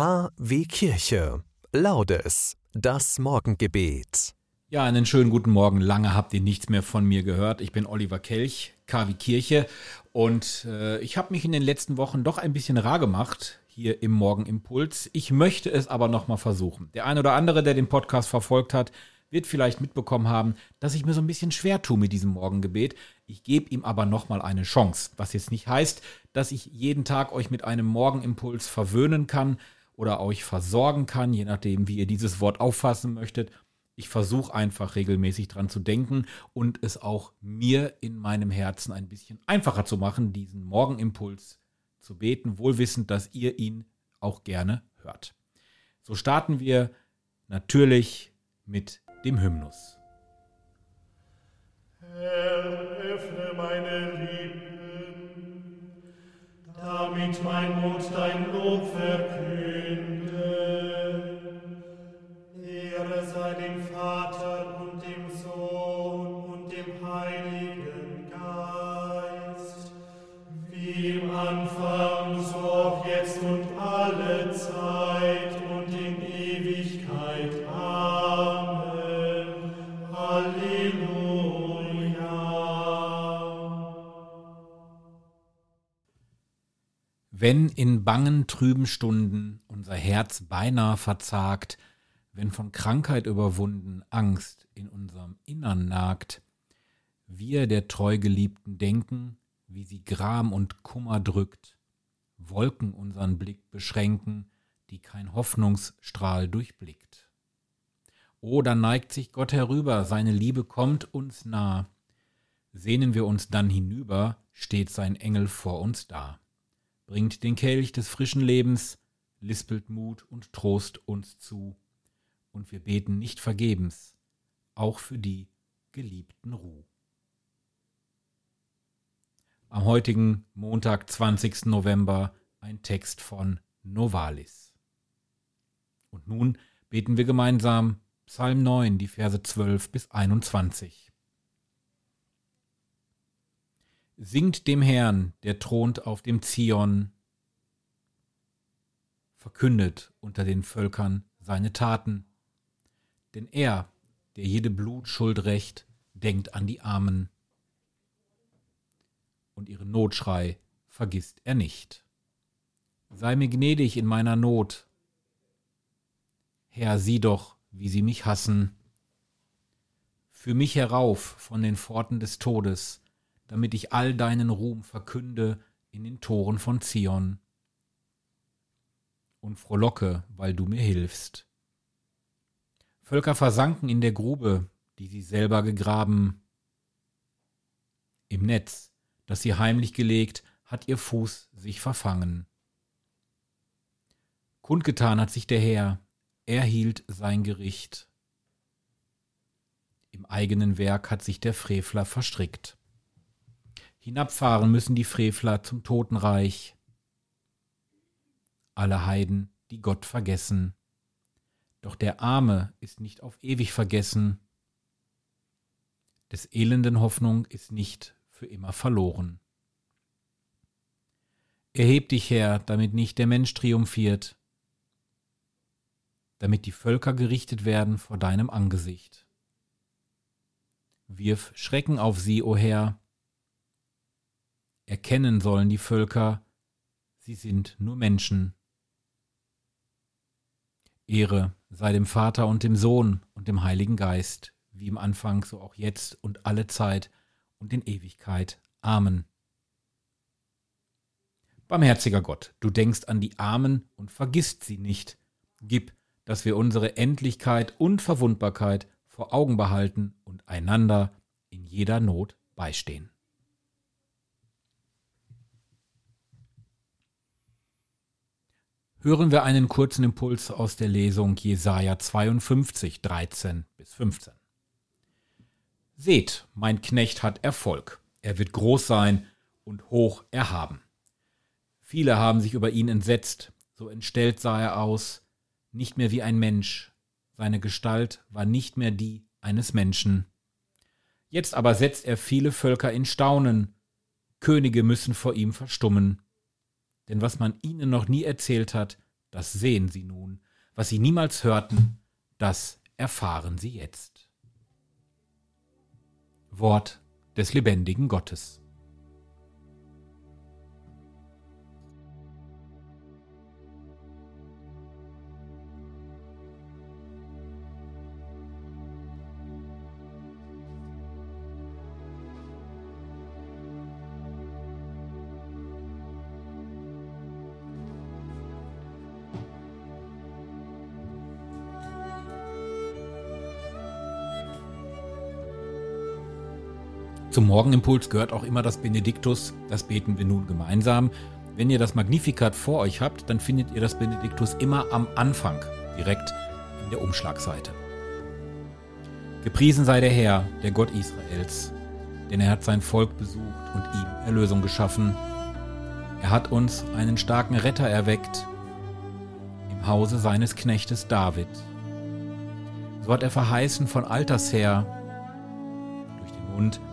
KW Kirche. Laudes. Das Morgengebet. Ja, einen schönen guten Morgen. Lange habt ihr nichts mehr von mir gehört. Ich bin Oliver Kelch, KW Kirche. Und äh, ich habe mich in den letzten Wochen doch ein bisschen rar gemacht hier im Morgenimpuls. Ich möchte es aber nochmal versuchen. Der eine oder andere, der den Podcast verfolgt hat, wird vielleicht mitbekommen haben, dass ich mir so ein bisschen schwer tue mit diesem Morgengebet. Ich gebe ihm aber nochmal eine Chance. Was jetzt nicht heißt, dass ich jeden Tag euch mit einem Morgenimpuls verwöhnen kann oder euch versorgen kann, je nachdem, wie ihr dieses Wort auffassen möchtet. Ich versuche einfach regelmäßig dran zu denken und es auch mir in meinem Herzen ein bisschen einfacher zu machen, diesen Morgenimpuls zu beten, wohlwissend, dass ihr ihn auch gerne hört. So starten wir natürlich mit dem Hymnus. Herr, öffne meine Lippen, damit mein Mund dein Lob verkünde. Ehre sei dem Wenn in bangen, trüben Stunden unser Herz beinahe verzagt, wenn von Krankheit überwunden Angst in unserem Innern nagt, wir der treu Geliebten denken, wie sie Gram und Kummer drückt, Wolken unseren Blick beschränken, die kein Hoffnungsstrahl durchblickt. O, da neigt sich Gott herüber, seine Liebe kommt uns nah. Sehnen wir uns dann hinüber, steht sein Engel vor uns da. Bringt den Kelch des frischen Lebens, lispelt Mut und Trost uns zu. Und wir beten nicht vergebens, auch für die geliebten Ruh. Am heutigen Montag, 20. November, ein Text von Novalis. Und nun beten wir gemeinsam Psalm 9, die Verse 12 bis 21. Singt dem Herrn, der thront auf dem Zion, verkündet unter den Völkern seine Taten. Denn er, der jede Blutschuld rächt, denkt an die Armen. Und ihren Notschrei vergisst er nicht. Sei mir gnädig in meiner Not. Herr, sieh doch, wie sie mich hassen. Führ mich herauf von den Pforten des Todes, damit ich all deinen Ruhm verkünde in den Toren von Zion. Und frohlocke, weil du mir hilfst. Völker versanken in der Grube, die sie selber gegraben. Im Netz, das sie heimlich gelegt, hat ihr Fuß sich verfangen. Kundgetan hat sich der Herr, er hielt sein Gericht. Im eigenen Werk hat sich der Frevler verstrickt. Hinabfahren müssen die Frevler zum Totenreich. Alle Heiden, die Gott vergessen. Doch der Arme ist nicht auf ewig vergessen. Des Elenden Hoffnung ist nicht für immer verloren. Erheb dich her, damit nicht der Mensch triumphiert, damit die Völker gerichtet werden vor deinem Angesicht. Wirf Schrecken auf sie, o Herr. Erkennen sollen die Völker, sie sind nur Menschen. Ehre sei dem Vater und dem Sohn und dem Heiligen Geist, wie im Anfang, so auch jetzt und alle Zeit und in Ewigkeit. Amen. Barmherziger Gott, du denkst an die Armen und vergisst sie nicht. Gib, dass wir unsere Endlichkeit und Verwundbarkeit vor Augen behalten und einander in jeder Not beistehen. Hören wir einen kurzen Impuls aus der Lesung Jesaja 52, 13 bis 15. Seht, mein Knecht hat Erfolg. Er wird groß sein und hoch erhaben. Viele haben sich über ihn entsetzt. So entstellt sah er aus, nicht mehr wie ein Mensch. Seine Gestalt war nicht mehr die eines Menschen. Jetzt aber setzt er viele Völker in Staunen. Könige müssen vor ihm verstummen. Denn was man ihnen noch nie erzählt hat, das sehen sie nun. Was sie niemals hörten, das erfahren sie jetzt. Wort des lebendigen Gottes. Zum Morgenimpuls gehört auch immer das Benediktus, das beten wir nun gemeinsam. Wenn ihr das Magnificat vor euch habt, dann findet ihr das Benediktus immer am Anfang, direkt in der Umschlagseite. Gepriesen sei der Herr, der Gott Israels, denn er hat sein Volk besucht und ihm Erlösung geschaffen. Er hat uns einen starken Retter erweckt im Hause seines Knechtes David. So hat er verheißen von alters her durch den Mund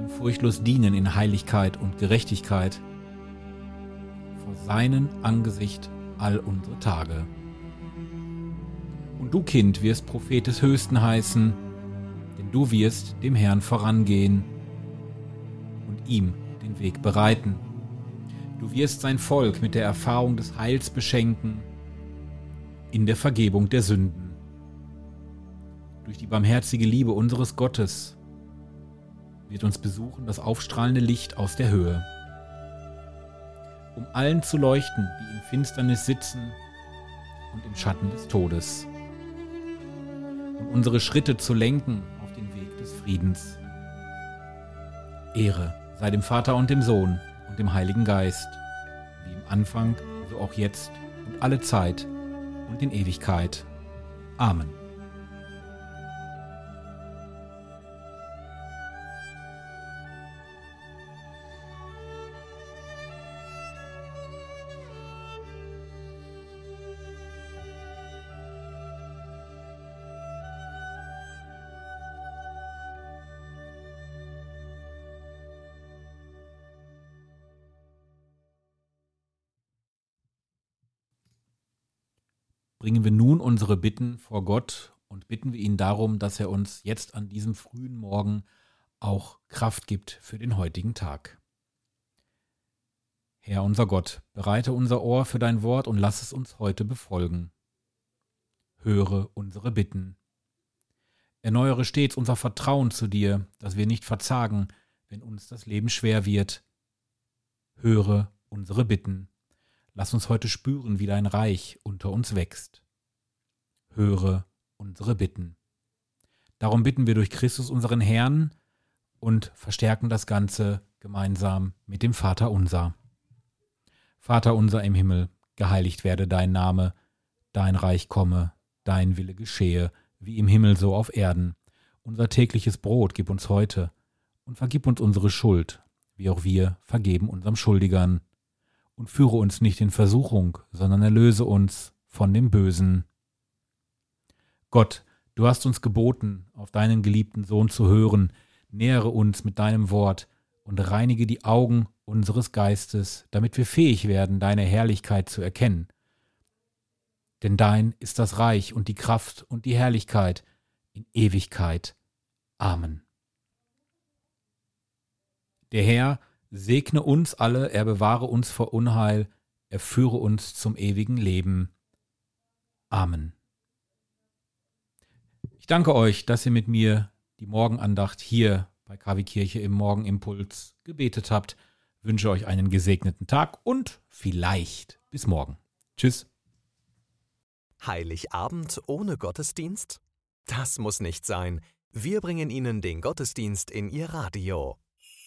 ihm furchtlos dienen in Heiligkeit und Gerechtigkeit vor seinem Angesicht all unsere Tage. Und du, Kind, wirst Prophet des Höchsten heißen, denn du wirst dem Herrn vorangehen und ihm den Weg bereiten. Du wirst sein Volk mit der Erfahrung des Heils beschenken in der Vergebung der Sünden. Durch die barmherzige Liebe unseres Gottes wird uns besuchen das aufstrahlende Licht aus der Höhe. Um allen zu leuchten, die in Finsternis sitzen und im Schatten des Todes. Und unsere Schritte zu lenken auf den Weg des Friedens. Ehre sei dem Vater und dem Sohn und dem Heiligen Geist, wie im Anfang, so auch jetzt und alle Zeit und in Ewigkeit. Amen. Bringen wir nun unsere Bitten vor Gott und bitten wir ihn darum, dass er uns jetzt an diesem frühen Morgen auch Kraft gibt für den heutigen Tag. Herr unser Gott, bereite unser Ohr für dein Wort und lass es uns heute befolgen. Höre unsere Bitten. Erneuere stets unser Vertrauen zu dir, dass wir nicht verzagen, wenn uns das Leben schwer wird. Höre unsere Bitten. Lass uns heute spüren, wie dein Reich unter uns wächst. Höre unsere Bitten. Darum bitten wir durch Christus unseren Herrn und verstärken das Ganze gemeinsam mit dem Vater unser. Vater unser im Himmel, geheiligt werde dein Name, dein Reich komme, dein Wille geschehe, wie im Himmel so auf Erden. Unser tägliches Brot gib uns heute und vergib uns unsere Schuld, wie auch wir vergeben unserem Schuldigern und führe uns nicht in Versuchung, sondern erlöse uns von dem Bösen. Gott, du hast uns geboten, auf deinen geliebten Sohn zu hören, nähere uns mit deinem Wort und reinige die Augen unseres Geistes, damit wir fähig werden, deine Herrlichkeit zu erkennen. Denn dein ist das Reich und die Kraft und die Herrlichkeit in Ewigkeit. Amen. Der Herr segne uns alle, er bewahre uns vor Unheil, er führe uns zum ewigen Leben. Amen. Ich danke euch, dass ihr mit mir die Morgenandacht hier bei KW Kirche im Morgenimpuls gebetet habt. Wünsche euch einen gesegneten Tag und vielleicht bis morgen. Tschüss. Heiligabend ohne Gottesdienst? Das muss nicht sein. Wir bringen Ihnen den Gottesdienst in Ihr Radio.